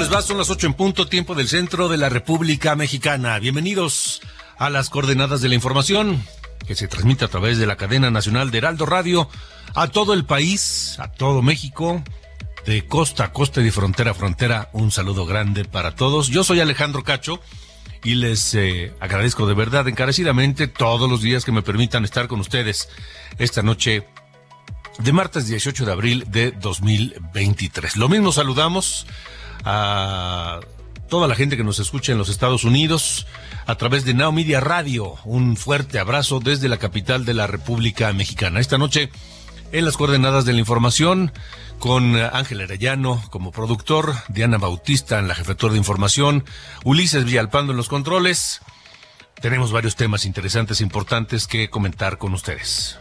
Les va? Son las ocho en punto, tiempo del centro de la República Mexicana. Bienvenidos a las coordenadas de la información que se transmite a través de la cadena nacional de Heraldo Radio a todo el país, a todo México, de costa a costa y de frontera a frontera. Un saludo grande para todos. Yo soy Alejandro Cacho y les eh, agradezco de verdad encarecidamente todos los días que me permitan estar con ustedes esta noche de martes 18 de abril de 2023. Lo mismo saludamos a toda la gente que nos escucha en los Estados Unidos a través de Now Media Radio. Un fuerte abrazo desde la capital de la República Mexicana. Esta noche en las coordenadas de la información con Ángel Arellano como productor, Diana Bautista en la jefatura de información, Ulises Villalpando en los controles. Tenemos varios temas interesantes, importantes que comentar con ustedes.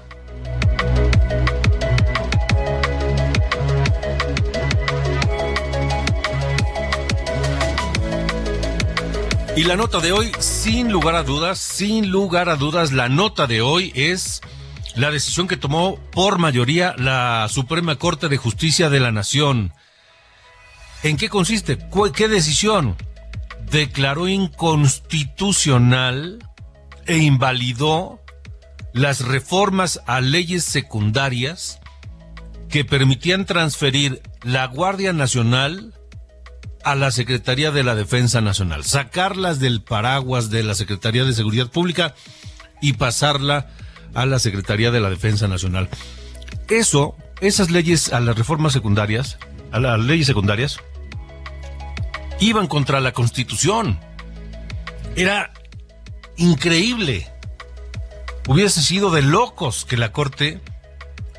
Y la nota de hoy, sin lugar a dudas, sin lugar a dudas, la nota de hoy es la decisión que tomó por mayoría la Suprema Corte de Justicia de la Nación. ¿En qué consiste? ¿Cu- ¿Qué decisión? Declaró inconstitucional e invalidó las reformas a leyes secundarias que permitían transferir la Guardia Nacional a la Secretaría de la Defensa Nacional, sacarlas del paraguas de la Secretaría de Seguridad Pública y pasarla a la Secretaría de la Defensa Nacional. Eso, esas leyes a las reformas secundarias, a las leyes secundarias, iban contra la Constitución. Era increíble. Hubiese sido de locos que la Corte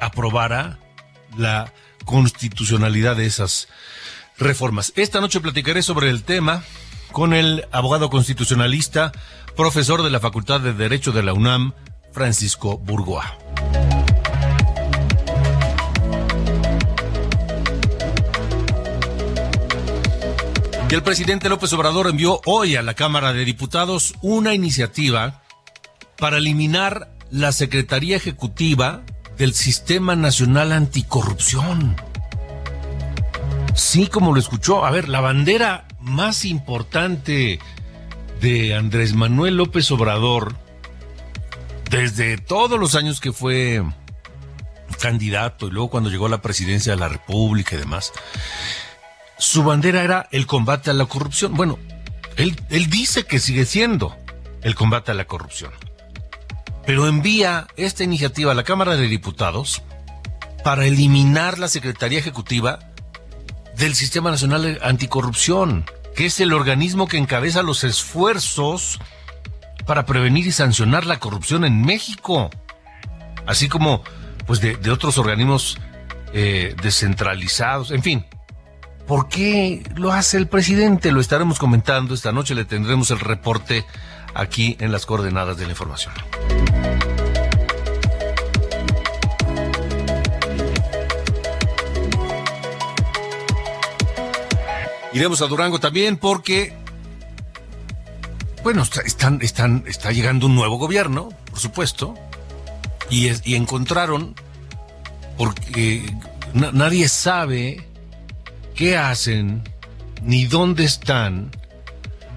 aprobara la constitucionalidad de esas reformas. Esta noche platicaré sobre el tema con el abogado constitucionalista, profesor de la Facultad de Derecho de la UNAM, Francisco Burgoa. El presidente López Obrador envió hoy a la Cámara de Diputados una iniciativa para eliminar la Secretaría Ejecutiva del Sistema Nacional Anticorrupción. Sí, como lo escuchó. A ver, la bandera más importante de Andrés Manuel López Obrador, desde todos los años que fue candidato y luego cuando llegó a la presidencia de la República y demás, su bandera era el combate a la corrupción. Bueno, él, él dice que sigue siendo el combate a la corrupción, pero envía esta iniciativa a la Cámara de Diputados para eliminar la Secretaría Ejecutiva del Sistema Nacional Anticorrupción, que es el organismo que encabeza los esfuerzos para prevenir y sancionar la corrupción en México, así como pues de, otros organismos eh, descentralizados, en fin. ¿Por qué lo hace el presidente? Lo estaremos comentando esta noche, le tendremos el reporte aquí en las coordenadas de la información. Iremos a Durango también porque, bueno, está- están, están, está llegando un nuevo gobierno, por supuesto, Y, y encontraron, porque nadie sabe qué hacen ni dónde están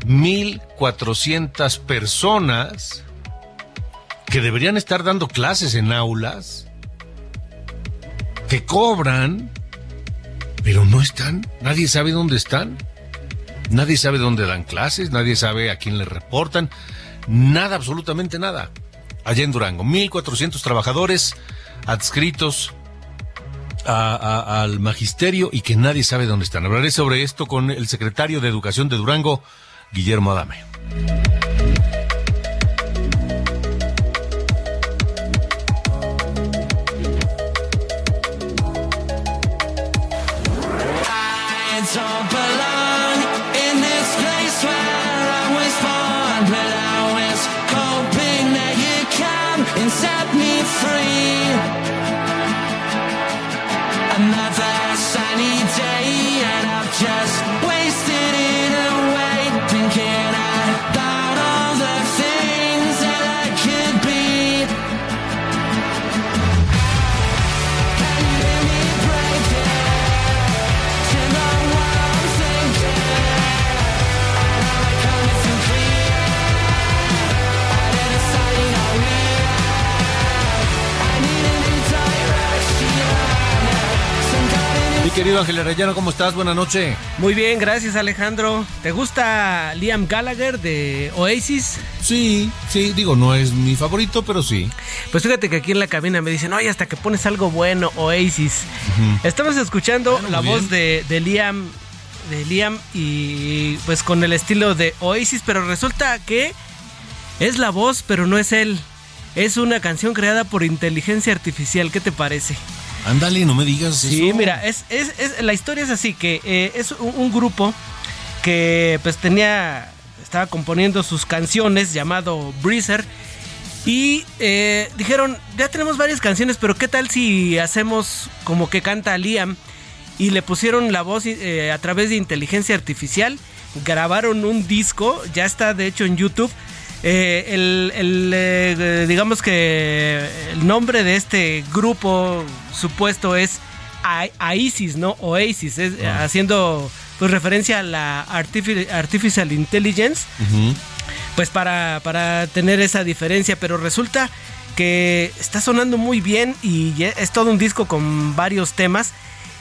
1.400 personas que deberían estar dando clases en aulas, que cobran, pero no están, nadie sabe dónde están, nadie sabe dónde dan clases, nadie sabe a quién le reportan, nada, absolutamente nada. Allá en Durango, 1.400 trabajadores adscritos al magisterio y que nadie sabe dónde están. Hablaré sobre esto con el secretario de Educación de Durango, Guillermo Adame. Ángel Arellano, ¿cómo estás? Buenas noches. Muy bien, gracias Alejandro. ¿Te gusta Liam Gallagher de Oasis? Sí, sí, digo, no es mi favorito, pero sí. Pues fíjate que aquí en la cabina me dicen, oye, hasta que pones algo bueno, Oasis. Estamos escuchando la voz de, de Liam, de Liam y pues con el estilo de Oasis, pero resulta que es la voz, pero no es él. Es una canción creada por inteligencia artificial, ¿qué te parece? Ándale, no me digas sí, mira, es, es, la historia es así, que eh, es un, grupo que pues tenía, estaba componiendo sus canciones llamado Breezer y eh, dijeron, ya tenemos varias canciones, pero ¿qué tal si hacemos como que canta Liam? Y le pusieron la voz eh, a través de inteligencia artificial, grabaron un disco, ya está de hecho en YouTube eh, el, digamos que el nombre de este grupo supuesto es AISIS, ¿no? Oasis, es, ah. haciendo pues referencia a la Artificial Intelligence, pues para, para tener esa diferencia, pero resulta que está sonando muy bien y es todo un disco con varios temas.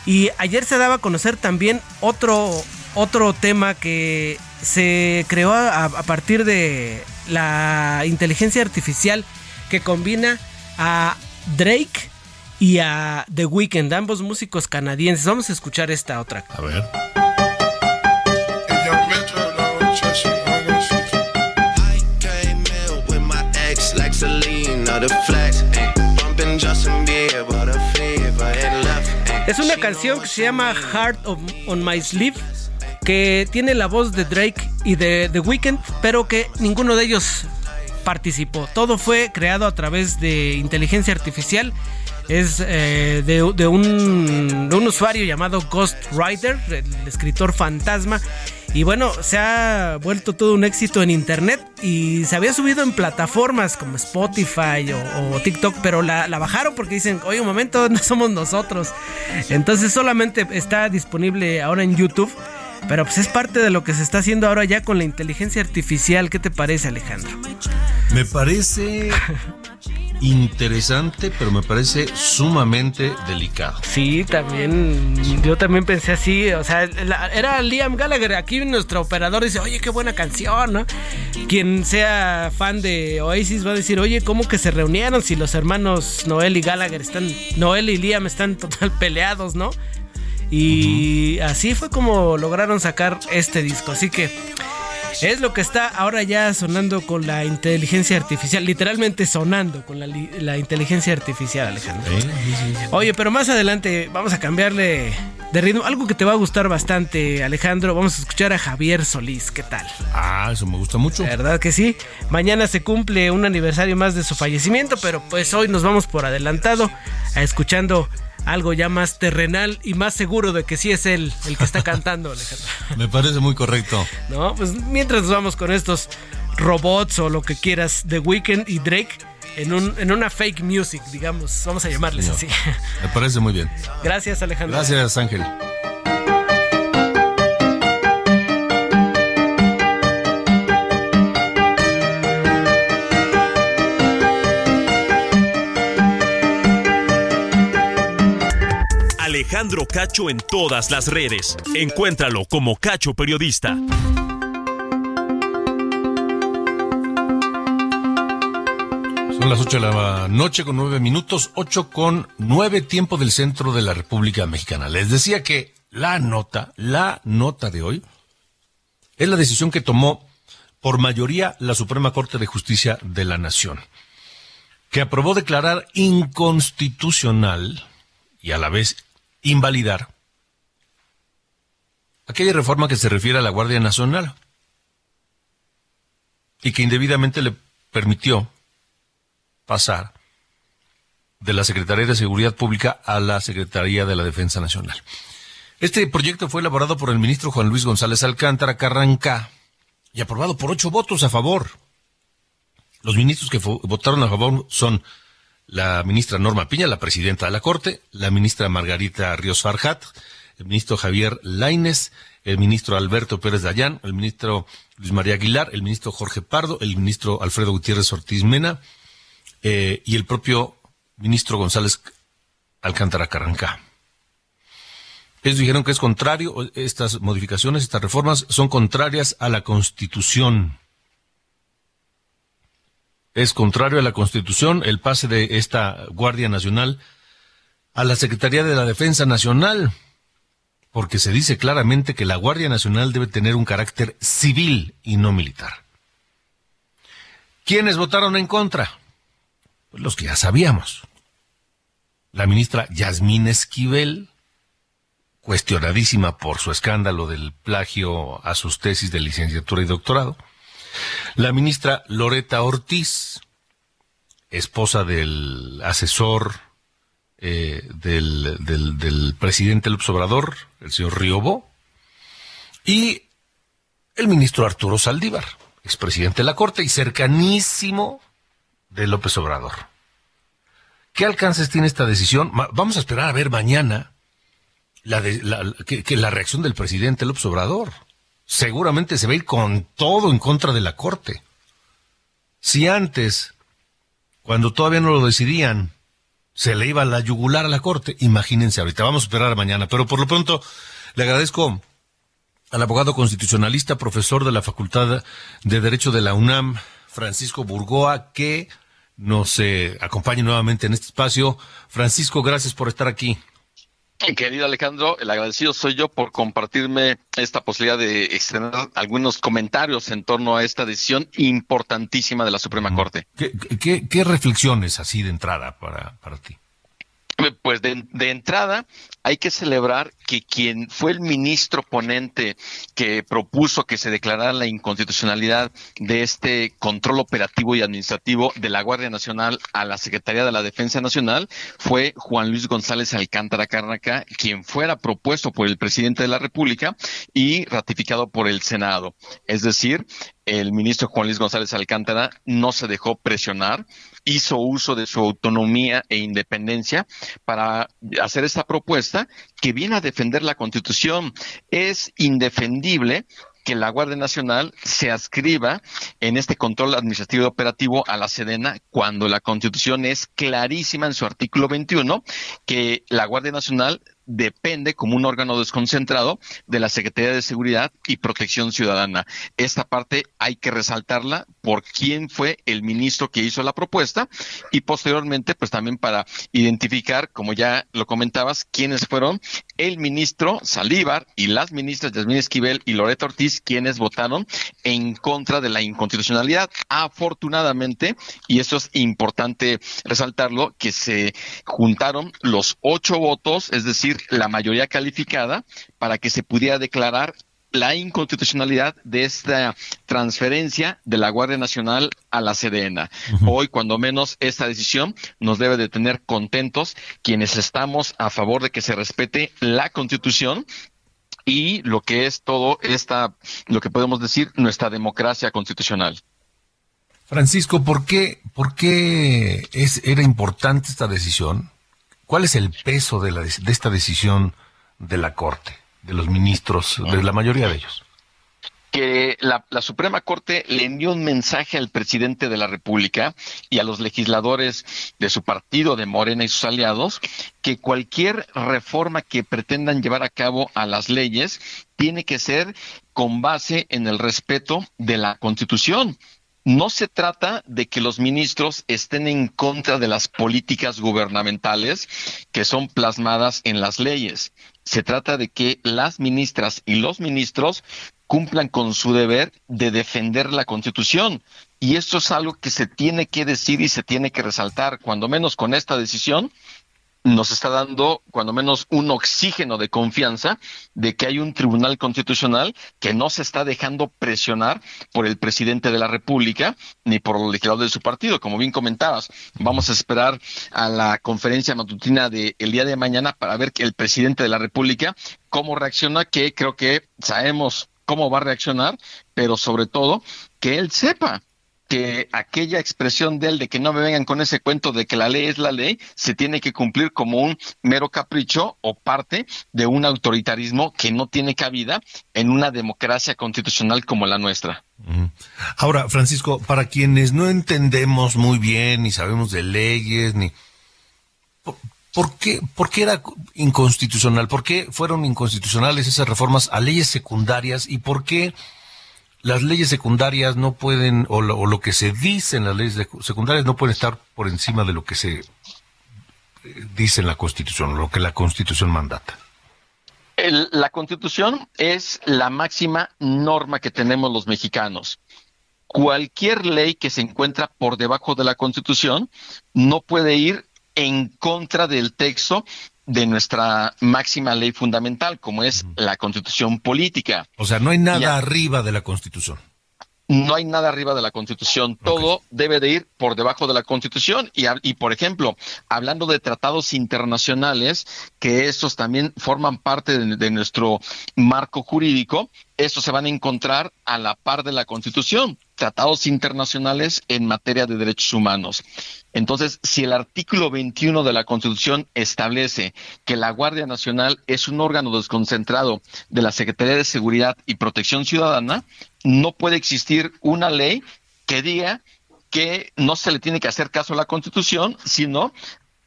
Y ayer se daba a conocer también otro, otro tema que se creó a, partir de la inteligencia artificial que combina a Drake y a The Weeknd, ambos músicos canadienses. Vamos a escuchar esta otra. A ver. Es una canción que se llama Heart of, on My Sleeve que tiene la voz de Drake y de The Weeknd, pero que ninguno de ellos participó. Todo fue creado a través de inteligencia artificial. Es eh, de, un, de, un, usuario llamado Ghostwriter, el escritor fantasma. Y bueno, se ha vuelto todo un éxito en internet y se había subido en plataformas como Spotify o, TikTok, pero la, la, bajaron porque dicen, oye, un momento, no somos nosotros. Entonces solamente está disponible ahora en YouTube. Pero pues es parte de lo que se está haciendo ahora ya con la inteligencia artificial. ¿Qué te parece, Alejandro? Me parece interesante, pero me parece sumamente delicado. Sí, también, yo también pensé así, o sea, era Liam Gallagher, aquí nuestro operador dice, oye, qué buena canción, ¿no? Quien sea fan de Oasis va a decir, oye, ¿cómo que se reunieron si los hermanos Noel y Gallagher están, Noel y Liam están total peleados, ¿no? Y así fue como lograron sacar este disco. Así que es lo que está ahora ya sonando con la inteligencia artificial, literalmente sonando con la, inteligencia artificial, Alejandro. Oye, pero más adelante vamos a cambiarle de ritmo. Algo que te va a gustar bastante, Alejandro. Vamos a escuchar a Javier Solís. ¿Qué tal? Ah, eso me gusta mucho. ¿Verdad que sí? Mañana se cumple un aniversario más de su fallecimiento, pero pues hoy nos vamos por adelantado a escuchando algo ya más terrenal y más seguro de que sí es él el que está cantando, Alejandro. Me parece muy correcto. No, pues mientras nos vamos con estos robots o lo que quieras de Weekend y Drake, en, un, en una fake music, digamos, vamos a llamarles así. Me parece muy bien. Gracias, Alejandro. Gracias, Ángel. Alejandro Cacho en todas las redes. Encuéntralo como Cacho Periodista. Son las 8 de la noche con 9 minutos, 8 con 9 tiempo del centro de la República Mexicana. Les decía que la nota, la nota de hoy, es la decisión que tomó por mayoría la Suprema Corte de Justicia de la Nación, que aprobó declarar inconstitucional y a la vez invalidar aquella reforma que se refiere a la Guardia Nacional y que indebidamente le permitió pasar de la Secretaría de Seguridad Pública a la Secretaría de la Defensa Nacional. Este proyecto fue elaborado por el ministro Juan Luis González Alcántara Carranca y aprobado por ocho votos a favor. Los ministros que votaron a favor son la ministra Norma Piña, la presidenta de la Corte, la ministra Margarita Ríos Farjat, el ministro Javier Laines, el ministro Alberto Pérez Dayán, el ministro Luis María Aguilar, el ministro Jorge Pardo, el ministro Alfredo Gutiérrez Ortiz Mena eh, y el propio ministro González Alcántara Carranca. Ellos dijeron que es contrario, estas modificaciones, estas reformas son contrarias a la Constitución es contrario a la Constitución el pase de esta Guardia Nacional a la Secretaría de la Defensa Nacional, porque se dice claramente que la Guardia Nacional debe tener un carácter civil y no militar. ¿Quiénes votaron en contra? Pues los que ya sabíamos. La ministra Yasmín Esquivel, cuestionadísima por su escándalo del plagio a sus tesis de licenciatura y doctorado la ministra Loreta Ortiz, esposa del asesor eh, del, presidente López Obrador, el señor Riobó, y el ministro Arturo Saldívar, expresidente de la Corte y cercanísimo de López Obrador. ¿Qué alcances tiene esta decisión? Vamos a esperar a ver mañana la, que la reacción del presidente López Obrador seguramente se va a ir con todo en contra de la Corte. Si antes, cuando todavía no lo decidían, se le iba la yugular a la Corte, imagínense ahorita, vamos a esperar mañana, pero por lo pronto le agradezco al abogado constitucionalista, profesor de la Facultad de Derecho de la UNAM, Francisco Burgoa, que nos eh, acompañe nuevamente en este espacio. Francisco, gracias por estar aquí. Querido Alejandro, el agradecido soy yo por compartirme esta posibilidad de extender algunos comentarios en torno a esta decisión importantísima de la Suprema Corte. ¿Qué, reflexiones así de entrada para, para ti? Pues de, entrada hay que celebrar que quien fue el ministro ponente que propuso que se declarara la inconstitucionalidad de este control operativo y administrativo de la Guardia Nacional a la Secretaría de la Defensa Nacional fue Juan Luis González Alcántara Carnaca, quien fuera propuesto por el presidente de la República y ratificado por el Senado. Es decir, el ministro Juan Luis González Alcántara no se dejó presionar, hizo uso de su autonomía e independencia para hacer esta propuesta que viene a defender la Constitución. Es indefendible que la Guardia Nacional se adscriba en este control administrativo y operativo a la Sedena cuando la Constitución es clarísima en su artículo 21 que la Guardia Nacional depende como un órgano desconcentrado de la Secretaría de Seguridad y Protección Ciudadana. Esta parte hay que resaltarla por quién fue el ministro que hizo la propuesta y posteriormente pues también para identificar, como ya lo comentabas, quiénes fueron el ministro Salívar y las ministras Yasmín Esquivel y Loreto Ortiz quienes votaron en contra de la inconstitucionalidad. Afortunadamente, y eso es importante resaltarlo, que se juntaron los ocho votos, es decir, la mayoría calificada para que se pudiera declarar la inconstitucionalidad de esta transferencia de la Guardia Nacional a la CDN. Hoy, cuando menos, esta decisión nos debe de tener contentos quienes estamos a favor de que se respete la Constitución y lo que es todo esta, lo que podemos decir, nuestra democracia constitucional. Francisco, ¿por qué, por qué es, era importante esta decisión? ¿Cuál es el peso de, la, de esta decisión de la Corte, de los ministros, de la mayoría de ellos? que la, Suprema Corte le envió un mensaje al presidente de la República y a los legisladores de su partido, de Morena y sus aliados, que cualquier reforma que pretendan llevar a cabo a las leyes tiene que ser con base en el respeto de la Constitución. No se trata de que los ministros estén en contra de las políticas gubernamentales que son plasmadas en las leyes. Se trata de que las ministras y los ministros cumplan con su deber de defender la Constitución. Y esto es algo que se tiene que decir y se tiene que resaltar, cuando menos con esta decisión nos está dando cuando menos un oxígeno de confianza de que hay un tribunal constitucional que no se está dejando presionar por el presidente de la República ni por los legisladores de su partido. Como bien comentabas, vamos a esperar a la conferencia matutina del día de mañana para ver que el presidente de la República cómo reacciona, que creo que sabemos cómo va a reaccionar, pero sobre todo que él sepa que aquella expresión de él de que no me vengan con ese cuento de que la ley es la ley, se tiene que cumplir como un mero capricho o parte de un autoritarismo que no tiene cabida en una democracia constitucional como la nuestra. Ahora, Francisco, para quienes no entendemos muy bien, ni sabemos de leyes, ni... ¿Por qué, ¿Por qué era inconstitucional? ¿Por qué fueron inconstitucionales esas reformas a leyes secundarias? ¿Y por qué las leyes secundarias no pueden, o lo, que se dice en las leyes secundarias no pueden estar por encima de lo que se eh, dice en la Constitución, lo que la Constitución mandata? la Constitución es la máxima norma que tenemos los mexicanos cualquier ley que se encuentra por debajo de la Constitución no puede ir en contra del texto de nuestra máxima ley fundamental, como es la constitución política. O sea, no hay nada arriba de la constitución. No hay nada arriba de la Constitución, todo debe de ir por debajo de la Constitución. Y, y, por ejemplo, hablando de tratados internacionales, que estos también forman parte de nuestro marco jurídico, estos se van a encontrar a la par de la Constitución, tratados internacionales en materia de derechos humanos. Entonces, si el artículo 21 de la Constitución establece que la Guardia Nacional es un órgano desconcentrado de la Secretaría de Seguridad y Protección Ciudadana, no puede existir una ley que diga que no se le tiene que hacer caso a la Constitución, sino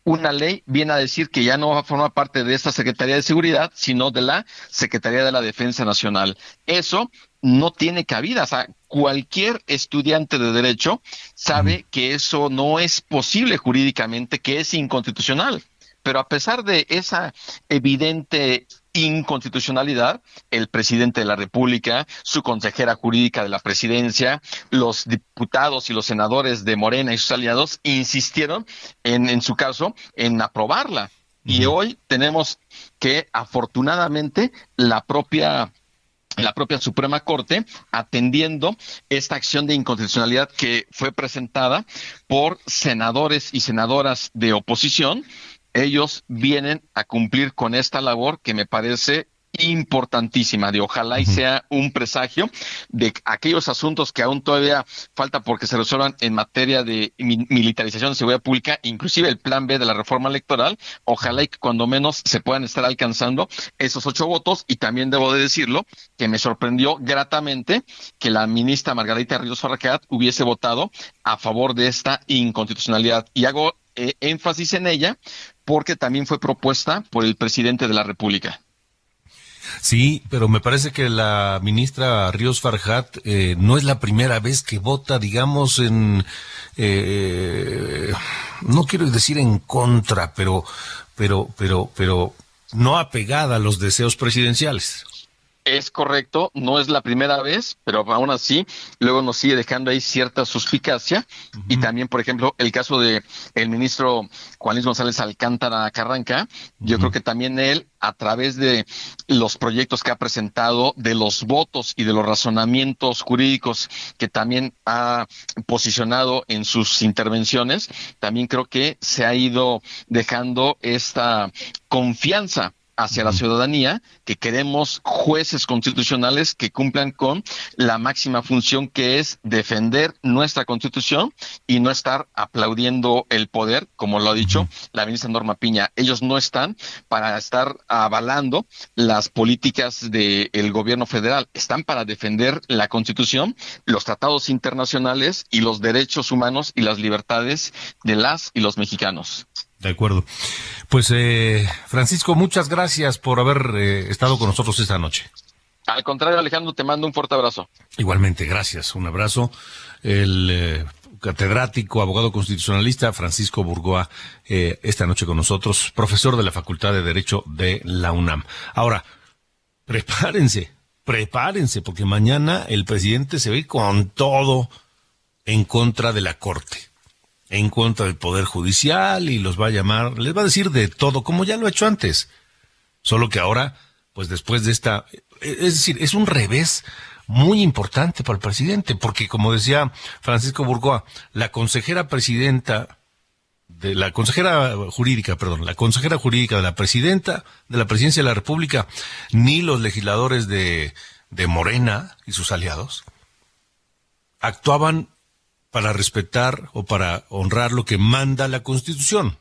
una ley viene a decir que ya no va a formar parte de esta Secretaría de Seguridad, sino de la Secretaría de la Defensa Nacional. Eso no tiene cabida. O sea, cualquier estudiante de derecho sabe que eso no es posible jurídicamente, que es inconstitucional. Pero a pesar de esa evidente inconstitucionalidad, el presidente de la República, su consejera jurídica de la presidencia, los diputados y los senadores de Morena y sus aliados insistieron en, en su caso en aprobarla. Y hoy tenemos que afortunadamente la propia la propia Suprema Corte atendiendo esta acción de inconstitucionalidad que fue presentada por senadores y senadoras de oposición. Ellos vienen a cumplir con esta labor que me parece importantísima de ojalá y sea un presagio de aquellos asuntos que aún todavía falta porque se resuelvan en materia de militarización de seguridad pública, inclusive el plan B de la reforma electoral, ojalá y que cuando menos se puedan estar alcanzando esos ocho votos. Y también debo de decirlo que me sorprendió gratamente que la ministra Margarita Ríos Farracat hubiese votado a favor de esta inconstitucionalidad. Y hago eh, énfasis en ella porque también fue propuesta por el presidente de la República. Sí, pero me parece que la ministra Ríos Farjat eh, no es la primera vez que vota, digamos, en, eh, no quiero decir en contra, pero, pero, pero, pero no apegada a los deseos presidenciales. Es correcto, no es la primera vez, pero aún así luego nos sigue dejando ahí cierta suspicacia. Y también, por ejemplo, el caso de el ministro Juan Luis González Alcántara Carranca, yo creo que también él a través de los proyectos que ha presentado, de los votos y de los razonamientos jurídicos que también ha posicionado en sus intervenciones, también creo que se ha ido dejando esta confianza hacia la ciudadanía que queremos jueces constitucionales que cumplan con la máxima función que es defender nuestra constitución y no estar aplaudiendo el poder, como lo ha dicho la ministra Norma Piña. Ellos no están para estar avalando las políticas del gobierno federal, están para defender la constitución, los tratados internacionales y los derechos humanos y las libertades de las y los mexicanos. De acuerdo. Pues eh, Francisco, muchas gracias por haber eh, estado con nosotros esta noche. Al contrario, Alejandro, te mando un fuerte abrazo. Igualmente, gracias. Un abrazo. El eh, catedrático, abogado constitucionalista Francisco Burgoa, esta noche con nosotros, profesor de la Facultad de Derecho de la UNAM. Ahora, prepárense, prepárense, porque mañana el presidente se ve con todo en contra de la Corte en contra del Poder Judicial y los va a llamar, les va a decir de todo, como ya lo ha hecho antes. Solo que ahora, pues después de esta, es decir, es un revés muy importante para el presidente, porque como decía Francisco Burgoa, la consejera presidenta de la consejera jurídica, perdón, la consejera jurídica de la presidenta de la presidencia de la República, ni los legisladores de, de Morena y sus aliados actuaban para respetar o para honrar lo que manda la Constitución.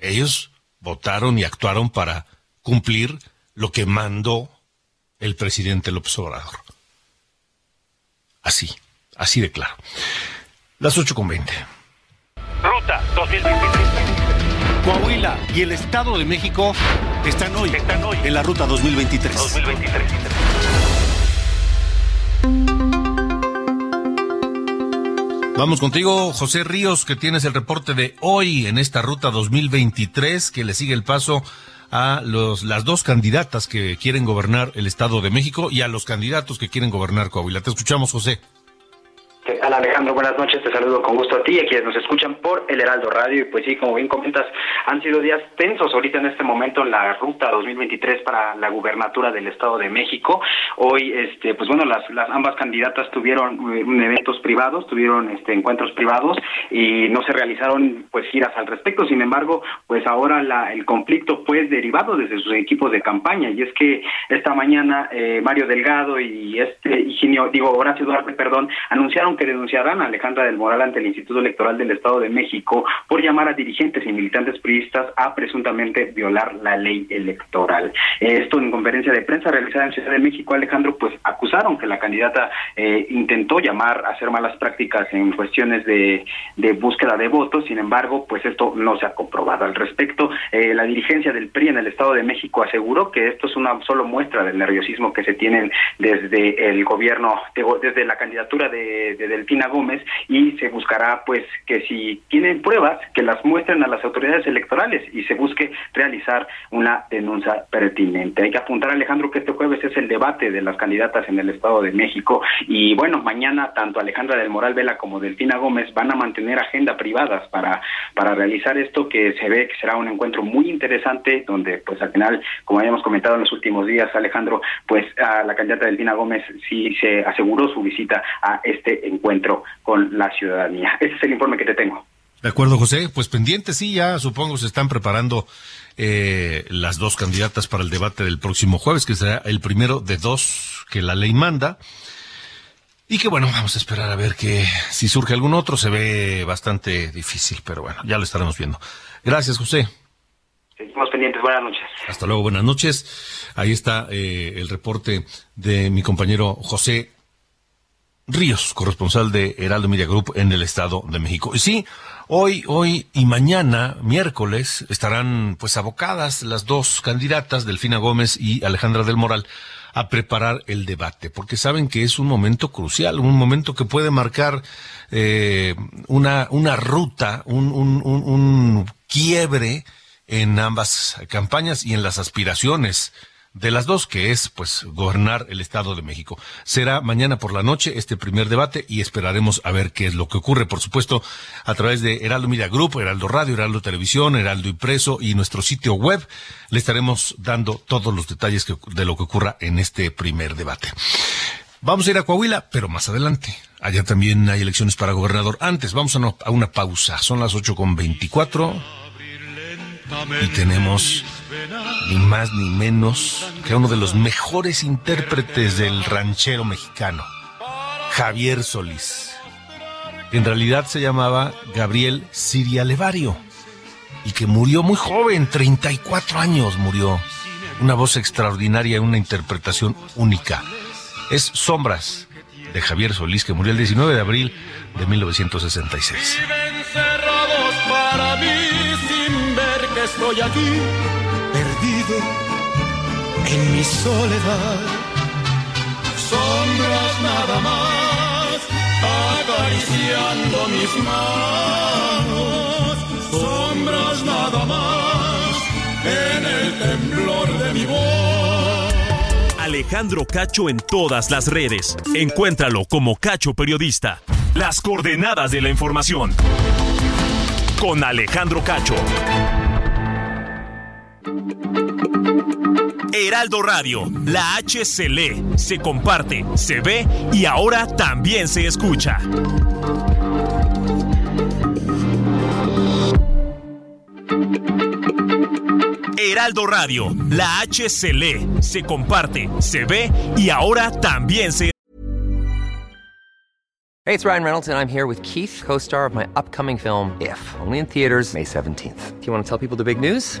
Ellos votaron y actuaron para cumplir lo que mandó el presidente López Obrador. Así, así de claro. Las 8 con 20. Ruta 2023. Coahuila y el Estado de México están hoy, están hoy en la Ruta 2023. 2023. Vamos contigo, José Ríos, que tienes el reporte de hoy en esta ruta 2023, que le sigue el paso a los, las dos candidatas que quieren gobernar el Estado de México y a los candidatos que quieren gobernar Coahuila. Te escuchamos, José. ¿Qué tal Alejandro? Buenas noches, te saludo con gusto a ti y a quienes nos escuchan por el Heraldo Radio y pues sí, como bien comentas, han sido días tensos ahorita en este momento en la ruta 2023 para la gubernatura del Estado de México. Hoy, este, pues bueno, las, ambas candidatas tuvieron eh, eventos privados, tuvieron este, encuentros privados y no se realizaron pues giras al respecto. Sin embargo, pues ahora la, el conflicto fue derivado desde sus equipos de campaña y es que esta mañana eh, Mario Delgado y este Higinio, digo Horacio Duarte, perdón, anunciaron que denunciarán a Alejandra del Moral ante el Instituto Electoral del Estado de México por llamar a dirigentes y militantes priistas a presuntamente violar la ley electoral. Esto en conferencia de prensa realizada en Ciudad de México, Alejandro, pues acusaron que la candidata eh, intentó llamar a hacer malas prácticas en cuestiones de, búsqueda de votos, sin embargo, pues esto no se ha comprobado. Al respecto, eh, la dirigencia del PRI en el Estado de México aseguró que esto es una solo muestra del nerviosismo que se tienen desde el gobierno, desde la candidatura de de Delfina Gómez y se buscará pues que si tienen pruebas que las muestren a las autoridades electorales y se busque realizar una denuncia pertinente. Hay que apuntar Alejandro que este jueves es el debate de las candidatas en el Estado de México y bueno, mañana tanto Alejandra del Moral Vela como Delfina Gómez van a mantener agenda privadas para para realizar esto que se ve que será un encuentro muy interesante donde pues al final, como habíamos comentado en los últimos días Alejandro, pues a la candidata Delfina Gómez sí se aseguró su visita a este con la ciudadanía. Ese es el informe que te tengo. De acuerdo, José. Pues pendientes, sí, ya supongo se están preparando eh, las dos candidatas para el debate del próximo jueves, que será el primero de dos que la ley manda. Y que bueno, vamos a esperar a ver que si surge algún otro, se ve bastante difícil, pero bueno, ya lo estaremos viendo. Gracias, José. Seguimos pendientes, buenas noches. Hasta luego, buenas noches. Ahí está eh, el reporte de mi compañero José Ríos, corresponsal de Heraldo Media Group en el Estado de México. Y sí, hoy, hoy y mañana, miércoles, estarán pues abocadas las dos candidatas, Delfina Gómez y Alejandra del Moral, a preparar el debate, porque saben que es un momento crucial, un momento que puede marcar eh, una, una ruta, un, un, un, un quiebre en ambas campañas y en las aspiraciones de las dos, que es pues gobernar el Estado de México. Será mañana por la noche este primer debate y esperaremos a ver qué es lo que ocurre, por supuesto, a través de Heraldo Media Group, Heraldo Radio, Heraldo Televisión, Heraldo Impreso y nuestro sitio web. Le estaremos dando todos los detalles de lo que ocurra en este primer debate. Vamos a ir a Coahuila, pero más adelante. Allá también hay elecciones para gobernador. Antes, vamos a, una pausa. Son las ocho con veinticuatro. Y tenemos ni más ni menos que uno de los mejores intérpretes del ranchero mexicano, Javier Solís. En realidad se llamaba Gabriel Siria Levario y que murió muy joven, 34 años murió. Una voz extraordinaria, una interpretación única. Es Sombras de Javier Solís, que murió el 19 de abril de 1966. cerrados para mí sin ver que estoy aquí, perdido en mi soledad. Sombras nada más, acariciando mis manos. Sombras nada más, en el temblor de mi voz. Alejandro Cacho en todas las redes. Encuéntralo como Cacho Periodista. Las coordenadas de la información. Con Alejandro Cacho. Heraldo Radio, la H se comparte, se ve y ahora también se escucha. Heraldo Radio, la H se se comparte, se ve y ahora también se Hey, it's Ryan Reynolds, and I'm here with Keith, co star of my upcoming film, If, only in theaters, May 17th. Do you want to tell people the big news?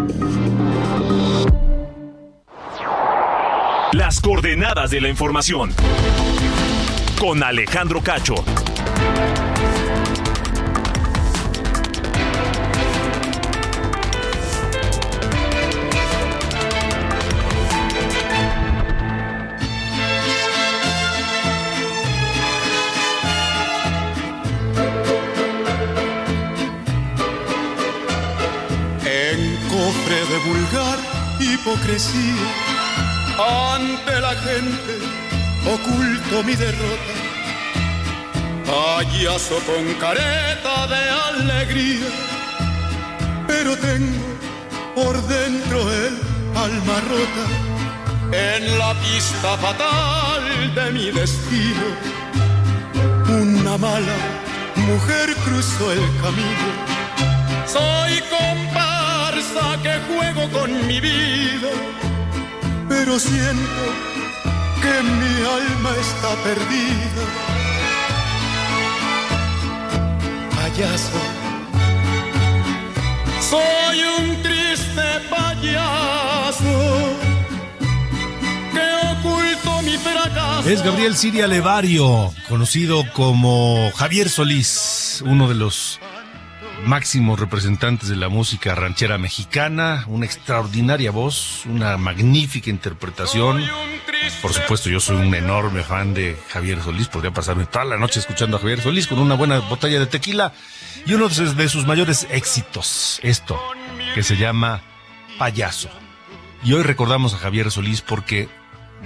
Las coordenadas de la información. Con Alejandro Cacho. En cofre de vulgar hipocresía, ante la gente oculto mi derrota. Payaso con careta de alegría, pero tengo por dentro el alma rota. En la pista fatal de mi destino, una mala mujer cruzó el camino. Soy comparsa que juego con mi vida, pero siento que mi alma está perdida. Payaso, soy un triste payaso que oculto mi fracaso. Es Gabriel Siria Levario, conocido como Javier Solís, uno de los máximos representantes de la música ranchera mexicana, una extraordinaria voz, una magnífica interpretación. Por supuesto, yo soy un enorme fan de Javier Solís, podría pasarme toda la noche escuchando a Javier Solís con una buena botella de tequila y uno de sus mayores éxitos, esto, que se llama Payaso. Y hoy recordamos a Javier Solís porque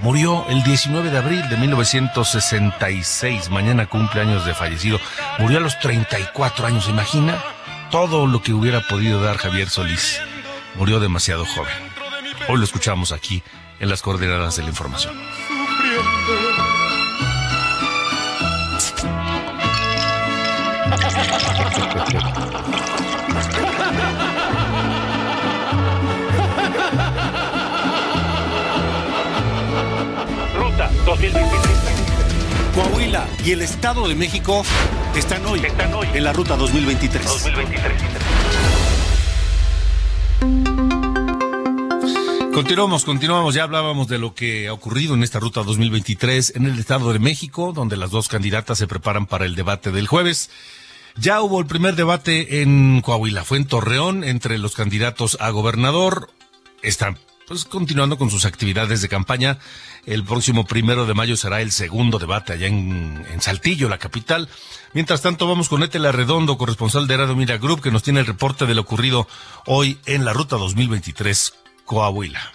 murió el 19 de abril de 1966, mañana cumpleaños de fallecido, murió a los 34 años, ¿se imagina? Todo lo que hubiera podido dar Javier Solís. Murió demasiado joven. Hoy lo escuchamos aquí en las coordenadas de la información. Coahuila y el Estado de México están hoy, están hoy en la Ruta 2023. 2023. Continuamos, continuamos. Ya hablábamos de lo que ha ocurrido en esta ruta 2023 en el Estado de México, donde las dos candidatas se preparan para el debate del jueves. Ya hubo el primer debate en Coahuila, fue en Torreón entre los candidatos a gobernador. Están pues continuando con sus actividades de campaña. El próximo primero de mayo será el segundo debate allá en, en Saltillo, la capital. Mientras tanto, vamos con Etela Redondo, corresponsal de Herado Mira Group, que nos tiene el reporte de lo ocurrido hoy en la ruta 2023 Coahuila.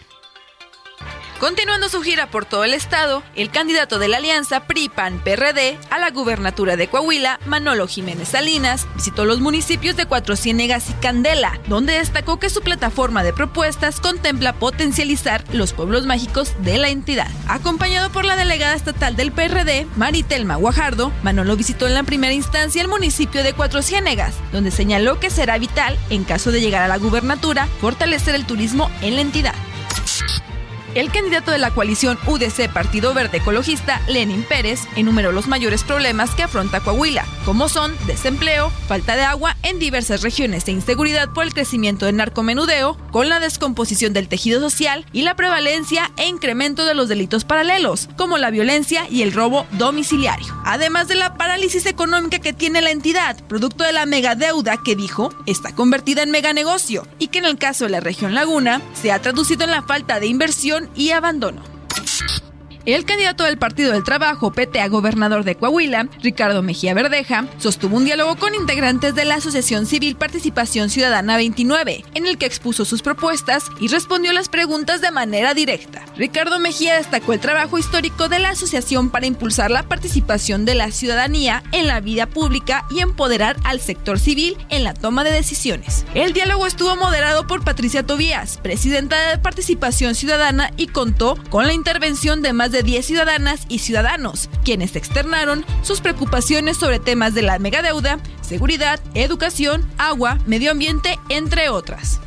Continuando su gira por todo el estado, el candidato de la alianza PRI-PAN-PRD a la gubernatura de Coahuila, Manolo Jiménez Salinas, visitó los municipios de Cuatro Ciénegas y Candela, donde destacó que su plataforma de propuestas contempla potencializar los pueblos mágicos de la entidad. Acompañado por la delegada estatal del PRD, Maritelma Guajardo, Manolo visitó en la primera instancia el municipio de Cuatro Ciénegas, donde señaló que será vital, en caso de llegar a la gubernatura, fortalecer el turismo en la entidad. El candidato de la coalición UDC Partido Verde Ecologista, Lenin Pérez, enumeró los mayores problemas que afronta Coahuila, como son desempleo, falta de agua en diversas regiones e inseguridad por el crecimiento del narcomenudeo, con la descomposición del tejido social y la prevalencia e incremento de los delitos paralelos, como la violencia y el robo domiciliario. Además de la parálisis económica que tiene la entidad, producto de la megadeuda que dijo está convertida en meganegocio y que en el caso de la región Laguna se ha traducido en la falta de inversión y abandono. El candidato del Partido del Trabajo, PT a gobernador de Coahuila, Ricardo Mejía Verdeja, sostuvo un diálogo con integrantes de la Asociación Civil Participación Ciudadana 29, en el que expuso sus propuestas y respondió las preguntas de manera directa. Ricardo Mejía destacó el trabajo histórico de la asociación para impulsar la participación de la ciudadanía en la vida pública y empoderar al sector civil en la toma de decisiones. El diálogo estuvo moderado por Patricia Tobías, presidenta de Participación Ciudadana, y contó con la intervención de más de 10 ciudadanas y ciudadanos, quienes externaron sus preocupaciones sobre temas de la megadeuda, seguridad, educación, agua, medio ambiente, entre otras.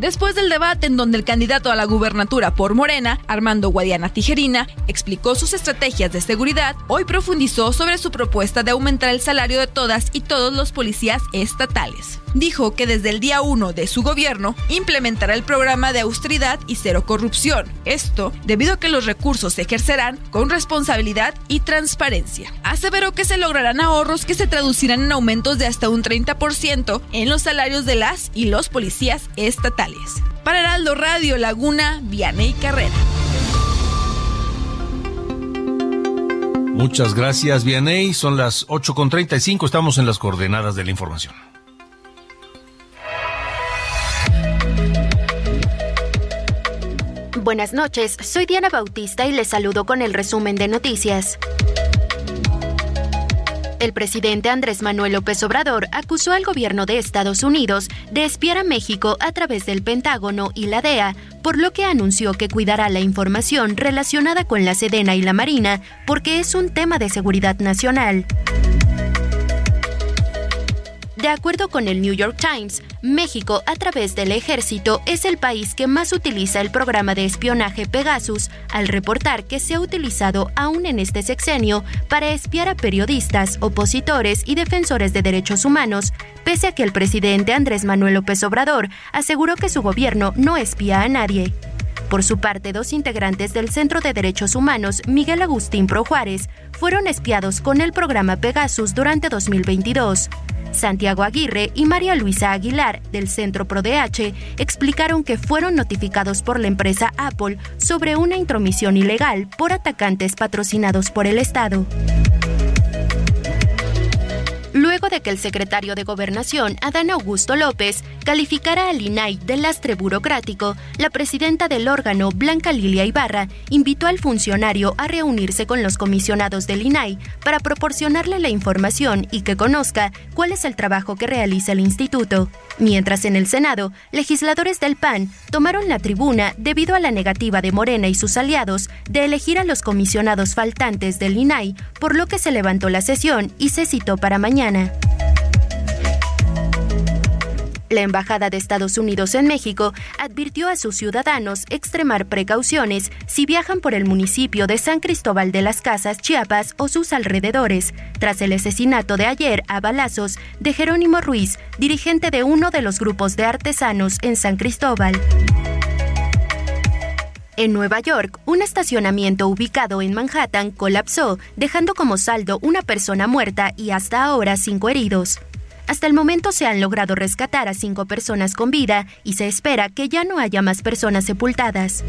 Después del debate en donde el candidato a la gubernatura por Morena, Armando Guadiana Tijerina, explicó sus estrategias de seguridad, hoy profundizó sobre su propuesta de aumentar el salario de todas y todos los policías estatales. Dijo que desde el día 1 de su gobierno implementará el programa de austeridad y cero corrupción. Esto debido a que los recursos se ejercerán con responsabilidad y transparencia. Aseveró que se lograrán ahorros que se traducirán en aumentos de hasta un 30% en los salarios de las y los policías estatales. Para Heraldo Radio Laguna, Vianey Carrera. Muchas gracias, Vianey. Son las 8.35. Estamos en las coordenadas de la información. Buenas noches, soy Diana Bautista y les saludo con el resumen de noticias. El presidente Andrés Manuel López Obrador acusó al gobierno de Estados Unidos de espiar a México a través del Pentágono y la DEA, por lo que anunció que cuidará la información relacionada con la Sedena y la Marina porque es un tema de seguridad nacional. De acuerdo con el New York Times, México, a través del ejército, es el país que más utiliza el programa de espionaje Pegasus, al reportar que se ha utilizado aún en este sexenio para espiar a periodistas, opositores y defensores de derechos humanos, pese a que el presidente Andrés Manuel López Obrador aseguró que su gobierno no espía a nadie. Por su parte, dos integrantes del Centro de Derechos Humanos, Miguel Agustín Pro Juárez, fueron espiados con el programa Pegasus durante 2022. Santiago Aguirre y María Luisa Aguilar, del Centro ProDH, explicaron que fueron notificados por la empresa Apple sobre una intromisión ilegal por atacantes patrocinados por el Estado. Luego de que el secretario de Gobernación, Adán Augusto López, calificara al INAI de lastre burocrático, la presidenta del órgano, Blanca Lilia Ibarra, invitó al funcionario a reunirse con los comisionados del INAI para proporcionarle la información y que conozca cuál es el trabajo que realiza el instituto. Mientras en el Senado, legisladores del PAN tomaron la tribuna debido a la negativa de Morena y sus aliados de elegir a los comisionados faltantes del INAI, por lo que se levantó la sesión y se citó para mañana. La Embajada de Estados Unidos en México advirtió a sus ciudadanos extremar precauciones si viajan por el municipio de San Cristóbal de las Casas, Chiapas o sus alrededores, tras el asesinato de ayer a balazos de Jerónimo Ruiz, dirigente de uno de los grupos de artesanos en San Cristóbal. En Nueva York, un estacionamiento ubicado en Manhattan colapsó, dejando como saldo una persona muerta y hasta ahora cinco heridos. Hasta el momento se han logrado rescatar a cinco personas con vida y se espera que ya no haya más personas sepultadas.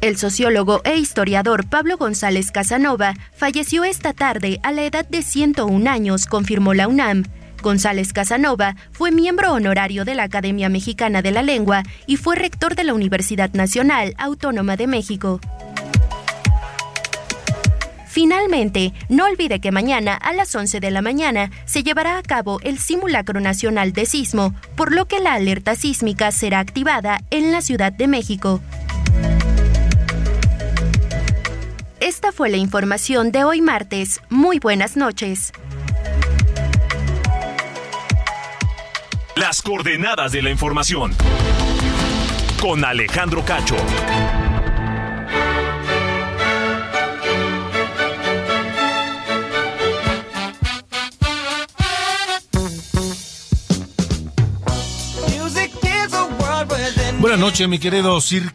El sociólogo e historiador Pablo González Casanova falleció esta tarde a la edad de 101 años, confirmó la UNAM. González Casanova fue miembro honorario de la Academia Mexicana de la Lengua y fue rector de la Universidad Nacional Autónoma de México. Finalmente, no olvide que mañana a las 11 de la mañana se llevará a cabo el simulacro nacional de sismo, por lo que la alerta sísmica será activada en la Ciudad de México. Esta fue la información de hoy martes. Muy buenas noches. Las coordenadas de la información. Con Alejandro Cacho. Buenas noches, mi querido Sir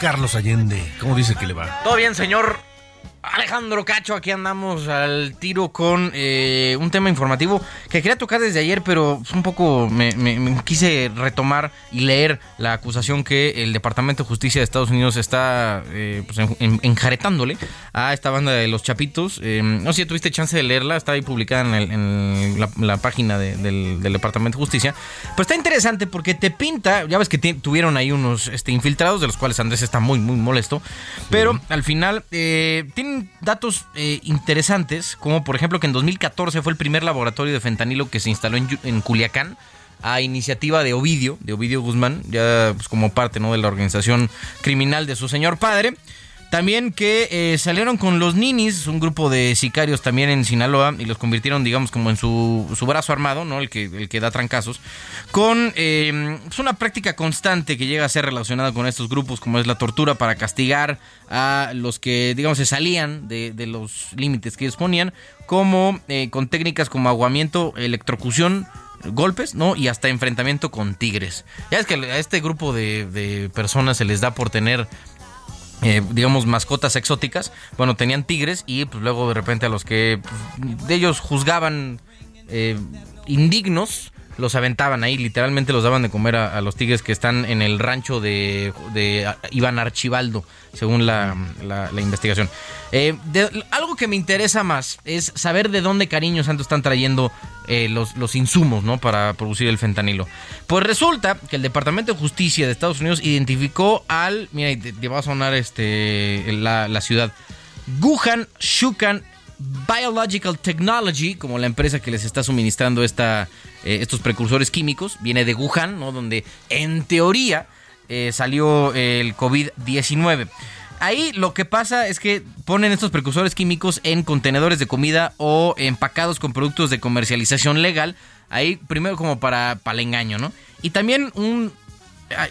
Carlos Allende. ¿Cómo dice que le va? Todo bien, señor Alejandro Cacho, aquí andamos al tiro con eh, un tema informativo que quería tocar desde ayer, pero un poco me, quise retomar y leer la acusación que el Departamento de Justicia de Estados Unidos está eh, pues, enjaretándole a esta banda de los Chapitos. Eh, no sé si tuviste chance de leerla, está ahí publicada en, la, página del, Departamento de Justicia. Pero está interesante porque te pinta, ya ves que tuvieron ahí unos este, infiltrados, de los cuales Andrés está muy, muy molesto, pero al final tiene datos eh, interesantes, como por ejemplo que en 2014 fue el primer laboratorio de fentanilo que se instaló en, Culiacán a iniciativa de Ovidio, de Ovidio Guzmán, ya pues, como parte ¿no? de la organización criminal de su señor padre. También que eh, salieron con los Ninis, un grupo de sicarios también en Sinaloa, y los convirtieron, digamos, como en su, su brazo armado, ¿no? El que, el que da trancazos, con eh, una práctica constante que llega a ser relacionada con estos grupos, como es la tortura para castigar a los que, digamos, se salían de, los límites que ellos ponían, como eh, con técnicas como aguamiento, electrocución, golpes, ¿no? Y hasta enfrentamiento con tigres. Ya es que a este grupo de, de personas se les da por tener eh, digamos, mascotas exóticas. Bueno, tenían tigres y pues luego de repente a los que pues, de ellos juzgaban eh, indignos, los aventaban ahí, literalmente los daban de comer a, los tigres que están en el rancho de, Iván Archibaldo, según la, investigación. Eh, algo que me interesa más es saber de dónde cariño santo están trayendo eh, los, los, insumos ¿no? para producir el fentanilo. Pues resulta que el Departamento de Justicia de Estados Unidos identificó al, mira, te, va a sonar este, la, la ciudad, Guhan Shukan Biological Technology, como la empresa que les está suministrando eh, estos precursores químicos, viene de Wuhan, ¿no? donde en teoría eh, salió el COVID-19. Ahí lo que pasa es que ponen estos precursores químicos en contenedores de comida o empacados con productos de comercialización legal. Ahí primero como para, para el engaño, ¿no? Y también un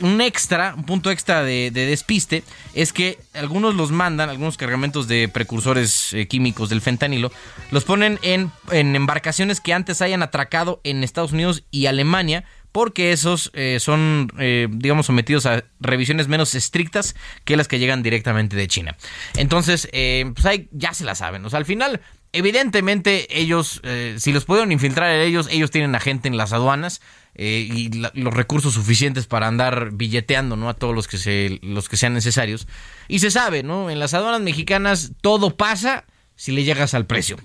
un extra, un punto extra de, despiste es que algunos los mandan, algunos cargamentos de precursores eh, químicos del fentanilo, los ponen en, embarcaciones que antes hayan atracado en Estados Unidos y Alemania, porque esos eh, son, eh, digamos, sometidos a revisiones menos estrictas que las que llegan directamente de China. Entonces, pues ahí ya se la saben. O sea, al final Evidentemente ellos, si los pudieron infiltrar ellos, ellos tienen a gente en las aduanas eh, y los recursos suficientes para andar billeteando, ¿no? A todos los que se, los que sean necesarios. Y se sabe, ¿no? En las aduanas mexicanas todo pasa si le llegas al precio.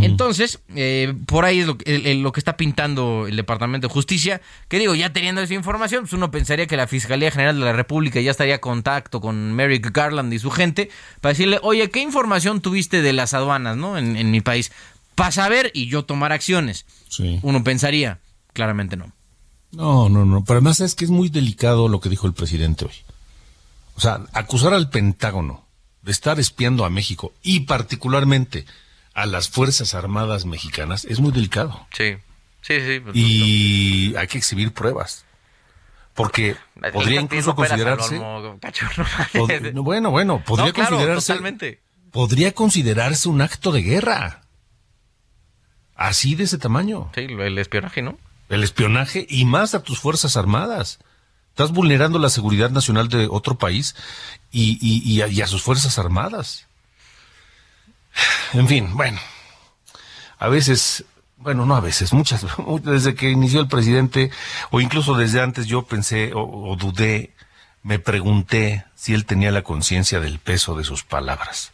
Entonces, eh, por ahí es lo, que está pintando el Departamento de Justicia, que digo, ya teniendo esa información, pues uno pensaría que la Fiscalía General de la República ya estaría en contacto con Merrick Garland y su gente para decirle, oye, ¿qué información tuviste de las aduanas, no? En, mi país, para saber y yo tomar acciones. Sí. Uno pensaría, claramente no. No, no, no, pero además es que es muy delicado lo que dijo el presidente hoy. O sea, acusar al Pentágono de estar espiando a México y particularmente a las Fuerzas Armadas mexicanas es muy delicado. Sí, sí, sí. Pues, y hay que exhibir pruebas. Porque podría incluso considerarse... bueno, bueno, podría considerarse... Podría considerarse un acto de guerra. Así de ese tamaño. Sí, el espionaje, ¿no? El espionaje y más a tus Fuerzas Armadas. Estás vulnerando la seguridad nacional de otro país y, y, a, sus Fuerzas Armadas. En fin, bueno, a veces, bueno, no a veces, muchas, desde que inició el presidente, o incluso desde antes yo pensé o, dudé, me pregunté si él tenía la conciencia del peso de sus palabras.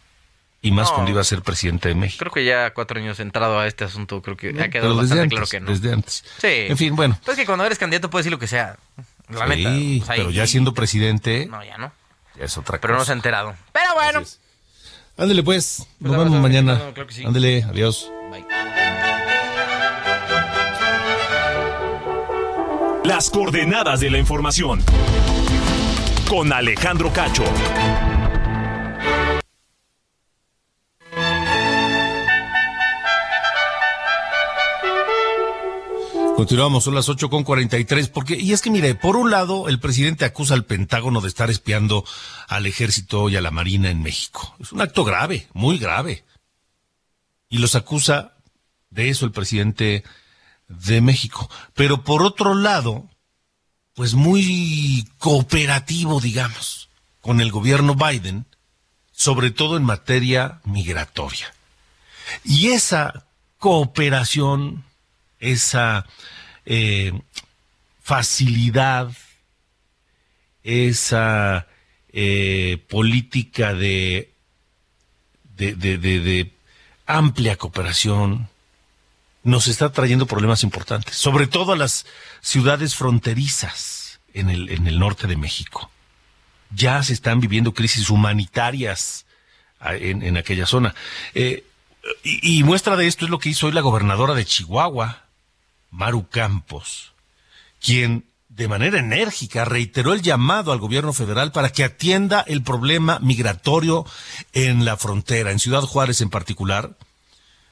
Y más No. cuando iba a ser presidente de México. Creo que ya cuatro años entrado a este asunto, creo que ha Pero quedado bastante antes, claro que no. desde antes. Sí. En fin, bueno. Pues que cuando eres candidato puedes decir lo que sea. La Sí, neta. pero ya siendo presidente, No, ya no. ya es otra Pero no cosa. se ha enterado. Pero bueno. Ándele pues, nos abrazo, vemos mañana. mexicano, claro que sí. Ándele, adiós. Las coordenadas de la información. Con Alejandro Cacho. Continuamos, son las 8 con 43, porque, y es que mire, por un lado, el presidente acusa al Pentágono de estar espiando al ejército y a la marina en México. Es un acto grave, muy grave. Y los acusa de eso el presidente de México. Pero por otro lado, pues muy cooperativo, digamos, con el gobierno Biden, sobre todo en materia migratoria. Y esa cooperación, esa eh, facilidad, esa eh, política de, de, de- amplia cooperación, nos está trayendo problemas importantes, sobre todo a las ciudades fronterizas en el, en el norte de México. Ya se están viviendo crisis humanitarias ah, en, en aquella zona. Eh, y muestra de esto es lo que hizo hoy la gobernadora de Chihuahua, Maru Campos, quien de manera enérgica reiteró el llamado al gobierno federal para que atienda el problema migratorio en la frontera, en Ciudad Juárez en particular.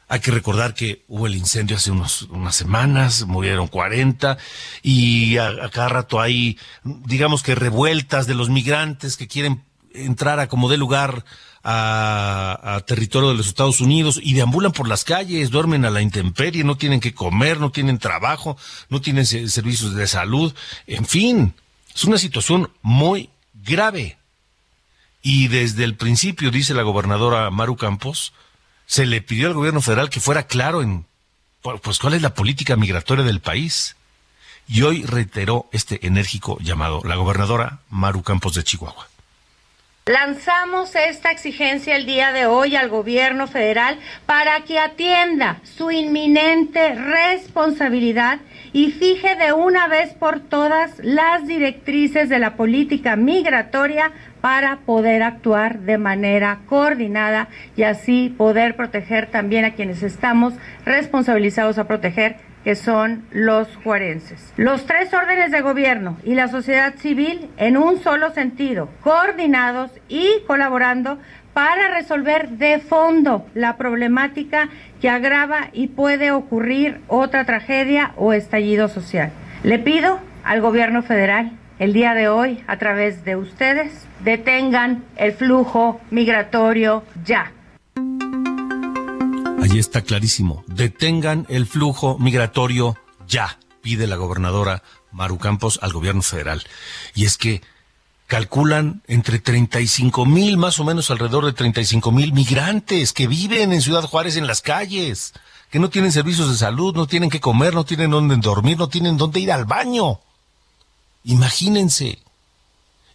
Hay que recordar que hubo el incendio hace unas semanas, murieron 40 y a, a cada rato hay, digamos que revueltas de los migrantes que quieren entrar a como dé lugar a, territorio de los Estados Unidos y deambulan por las calles, duermen a la intemperie, no tienen que comer, no tienen trabajo, no tienen se- servicios de salud, en fin, es una situación muy grave. Y desde el principio, dice la gobernadora Maru Campos, se le pidió al gobierno federal que fuera claro en pu- pues cuál es la política migratoria del país. Y hoy reiteró este enérgico llamado la gobernadora Maru Campos de Chihuahua. Lanzamos esta exigencia el día de hoy al gobierno federal para que atienda su inminente responsabilidad y fije de una vez por todas las directrices de la política migratoria para poder actuar de manera coordinada y así poder proteger también a quienes estamos responsabilizados a proteger que son los juarenses. Los tres órdenes de gobierno y la sociedad civil en un solo sentido, coordinados y colaborando para resolver de fondo la problemática que agrava y puede ocurrir otra tragedia o estallido social. Le pido al gobierno federal el día de hoy, a través de ustedes, detengan el flujo migratorio ya. Allí está clarísimo. Detengan el flujo migratorio ya, pide la gobernadora Maru Campos al gobierno federal. Y es que calculan entre 35 mil, más o menos alrededor de 35 mil migrantes que viven en Ciudad Juárez en las calles, que no tienen servicios de salud, no tienen que comer, no tienen dónde dormir, no tienen dónde ir al baño. Imagínense.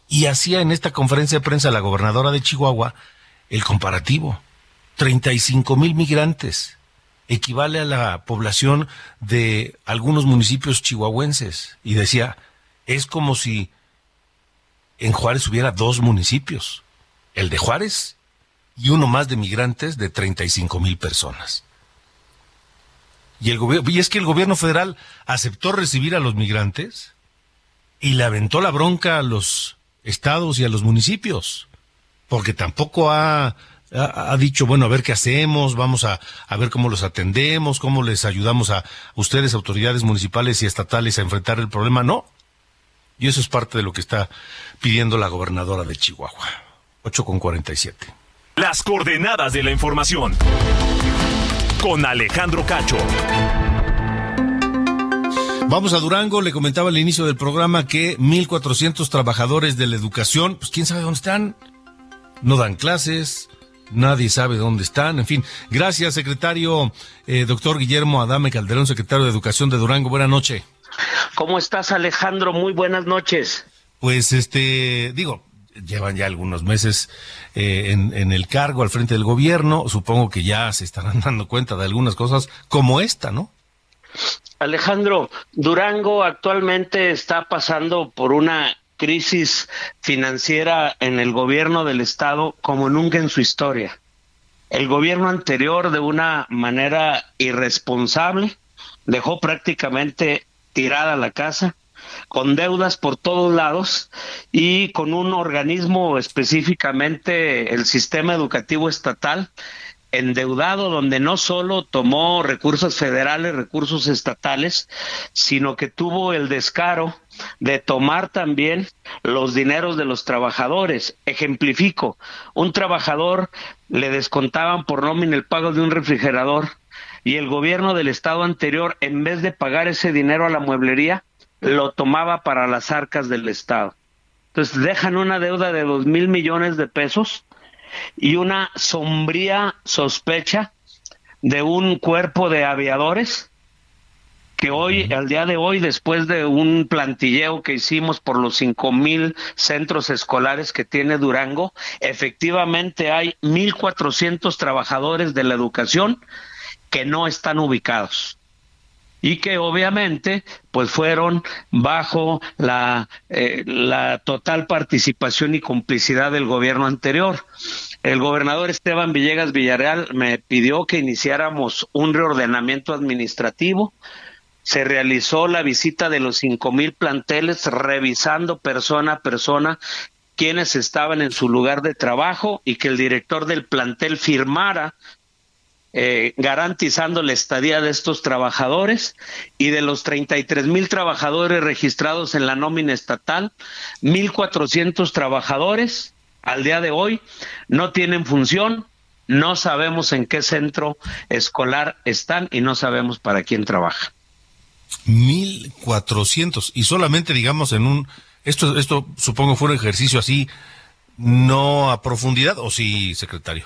Y hacía en esta conferencia de prensa la gobernadora de Chihuahua el comparativo. 35 mil migrantes. Equivale a la población de algunos municipios chihuahuenses. Y decía, es como si en Juárez hubiera dos municipios. El de Juárez y uno más de migrantes de 35 mil personas. Y, el y es que el gobierno federal aceptó recibir a los migrantes y le aventó la bronca a los estados y a los municipios, porque tampoco ha, ha, ha dicho, bueno, a ver qué hacemos, vamos a, a ver cómo los atendemos, cómo les ayudamos a ustedes, autoridades municipales y estatales, a enfrentar el problema. No. Y eso es parte de lo que está pidiendo la gobernadora de Chihuahua. 8 con 47. Las coordenadas de la información. Con Alejandro Cacho. Vamos a Durango, le comentaba al inicio del programa que 1.400 trabajadores de la educación, pues quién sabe dónde están, no dan clases, nadie sabe dónde están, en fin. Gracias, secretario, eh, doctor Guillermo Adame Calderón, secretario de Educación de Durango, buena noche. ¿Cómo estás, Alejandro? Muy buenas noches. Pues este, digo, llevan ya algunos meses eh, en, en, el cargo al frente del gobierno. Supongo que ya se estarán dando cuenta de algunas cosas como esta, ¿no? Alejandro, Durango actualmente está pasando por una crisis financiera en el gobierno del estado como nunca en su historia. El gobierno anterior, de una manera irresponsable, dejó prácticamente tirada la casa, con deudas por todos lados y con un organismo específicamente el sistema educativo estatal endeudado donde no solo tomó recursos federales, recursos estatales, sino que tuvo el descaro de tomar también los dineros de los trabajadores. Ejemplifico, un trabajador le descontaban por nómina el pago de un refrigerador y el gobierno del estado anterior, en vez de pagar ese dinero a la mueblería, lo tomaba para las arcas del estado. Entonces dejan una deuda de dos mil millones de pesos y una sombría sospecha de un cuerpo de aviadores que hoy, al día de hoy, después de un plantilleo que hicimos por los cinco mil centros escolares que tiene Durango, efectivamente hay mil cuatrocientos trabajadores de la educación que no están ubicados y que obviamente pues fueron bajo la, eh, la total participación y complicidad del gobierno anterior. El gobernador Esteban Villegas Villarreal me pidió que iniciáramos un reordenamiento administrativo. Se realizó la visita de los cinco mil planteles, revisando persona a persona quienes estaban en su lugar de trabajo y que el director del plantel firmara eh, garantizando la estadía de estos trabajadores y de los 33 mil trabajadores registrados en la nómina estatal, 1.400 trabajadores al día de hoy no tienen función, no sabemos en qué centro escolar están y no sabemos para quién trabaja. 1.400 y solamente digamos en un, esto, esto supongo fue un ejercicio así, no a profundidad o sí, secretario.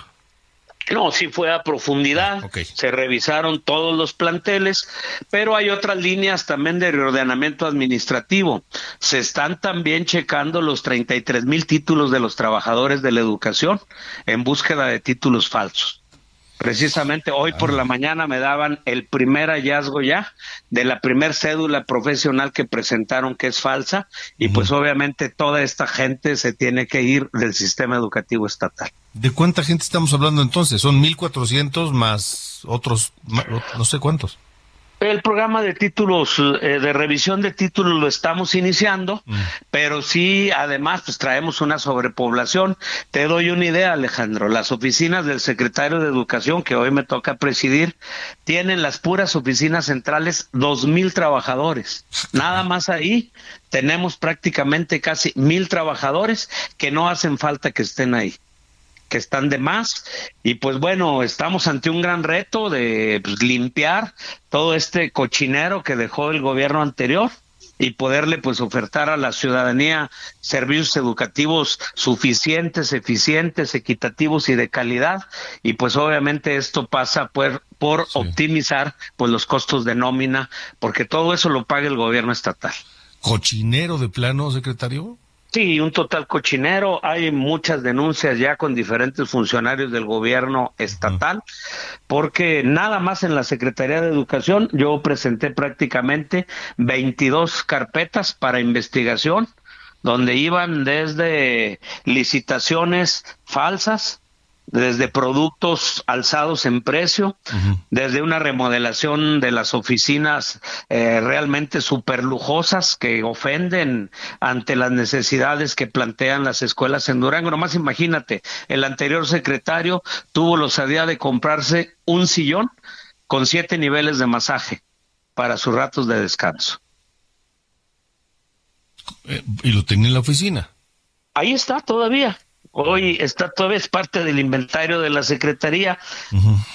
No, sí fue a profundidad, ah, se revisaron todos los planteles, pero hay otras líneas también de reordenamiento administrativo. Se están también checando los 33 mil títulos de los trabajadores de la educación en búsqueda de títulos falsos. Precisamente hoy por la mañana me daban el primer hallazgo ya de la primer cédula profesional que presentaron que es falsa y pues obviamente toda esta gente se tiene que ir del sistema educativo estatal. ¿De cuánta gente estamos hablando entonces? Son 1.400 más otros, no sé cuántos. El programa de títulos, eh, de revisión de títulos lo estamos iniciando, mm. pero sí, además, pues traemos una sobrepoblación. Te doy una idea, Alejandro. Las oficinas del secretario de Educación, que hoy me toca presidir, tienen las puras oficinas centrales dos mil trabajadores. Nada más ahí tenemos prácticamente casi mil trabajadores que no hacen falta que estén ahí que están de más y pues bueno, estamos ante un gran reto de pues, limpiar todo este cochinero que dejó el gobierno anterior y poderle pues ofertar a la ciudadanía servicios educativos suficientes, eficientes, equitativos y de calidad y pues obviamente esto pasa por, por optimizar pues los costos de nómina porque todo eso lo paga el gobierno estatal. ¿Cochinero de plano, secretario? Sí, un total cochinero. Hay muchas denuncias ya con diferentes funcionarios del gobierno estatal, porque nada más en la Secretaría de Educación yo presenté prácticamente 22 carpetas para investigación, donde iban desde licitaciones falsas, desde productos alzados en precio, desde una remodelación de las oficinas eh, realmente súper lujosas que ofenden ante las necesidades que plantean las escuelas en Durango. Nomás imagínate, el anterior secretario tuvo la osadía de comprarse un sillón con siete niveles de masaje para sus ratos de descanso. Eh, ¿Y lo tenía en la oficina? Ahí está todavía hoy está todavía es parte del inventario de la Secretaría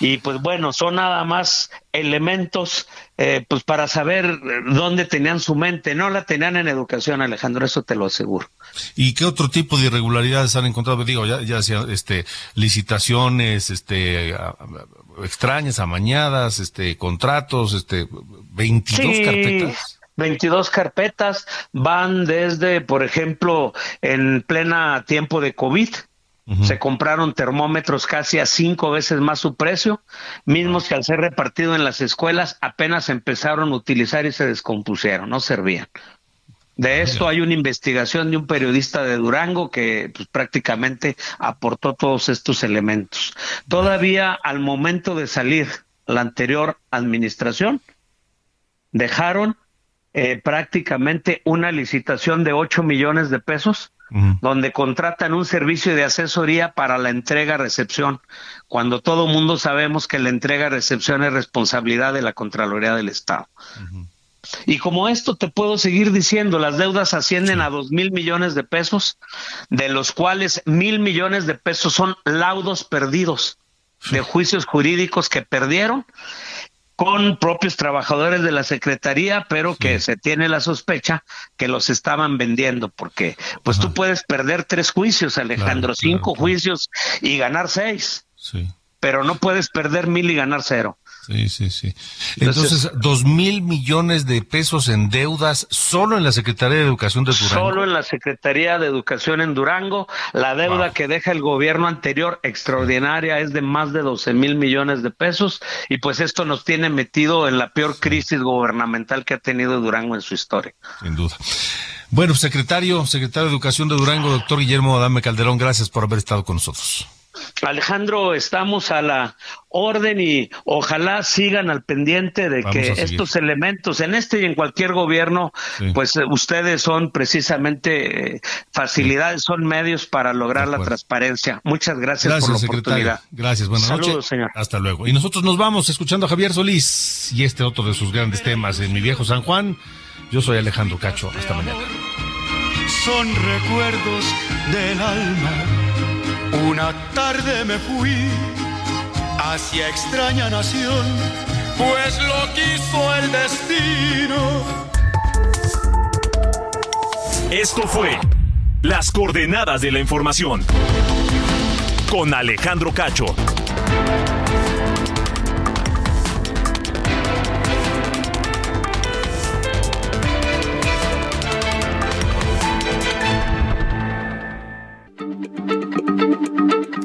y pues bueno, son nada más elementos eh, pues para saber dónde tenían su mente, no la tenían en educación Alejandro, eso te lo aseguro. ¿Y qué otro tipo de irregularidades han encontrado? Digo, ya, ya este, licitaciones, este, extrañas, amañadas, este, contratos, este, 22 carpetas. 22 carpetas, van desde, por ejemplo, en plena tiempo de COVID, se compraron termómetros casi a cinco veces más su precio, mismos que al ser repartido en las escuelas apenas empezaron a utilizar y se descompusieron, no servían. De esto hay una investigación de un periodista de Durango que pues, prácticamente aportó todos estos elementos. Todavía al momento de salir la anterior administración, dejaron eh, prácticamente una licitación de 8 millones de pesos donde contratan un servicio de asesoría para la entrega-recepción, cuando todo mundo sabemos que la entrega-recepción es responsabilidad de la Contraloría del Estado. Y como esto te puedo seguir diciendo, las deudas ascienden a dos mil millones de pesos, de los cuales mil millones de pesos son laudos perdidos de juicios jurídicos que perdieron con propios trabajadores de la Secretaría, pero que se tiene la sospecha que los estaban vendiendo, porque pues tú puedes perder tres juicios, Alejandro, cinco juicios y ganar seis, pero no puedes perder mil y ganar cero. Sí, sí, sí. Entonces, dos mil millones de pesos en deudas solo en la Secretaría de Educación de Durango. Solo en la Secretaría de Educación en Durango. La deuda que deja el gobierno anterior extraordinaria es de más de 12 mil millones de pesos y pues esto nos tiene metido en la peor crisis gubernamental que ha tenido Durango en su historia. Sin duda. Bueno, secretario, secretario de Educación de Durango, doctor Guillermo Adame Calderón, gracias por haber estado con nosotros. Alejandro, estamos a la orden y ojalá sigan al pendiente de que estos elementos en este y en cualquier gobierno, pues eh, ustedes son precisamente eh, facilidades, son medios para lograr la transparencia. Muchas gracias, por la oportunidad. Gracias, buenas Saludos, Señor. Hasta luego. Y nosotros nos vamos escuchando a Javier Solís y este otro de sus grandes temas en Mi Viejo San Juan. Yo soy Alejandro Cacho. Hasta mañana. Son recuerdos del alma una tarde me fui hacia extraña nación, pues lo quiso el destino. Esto fue Las coordenadas de la información con Alejandro Cacho.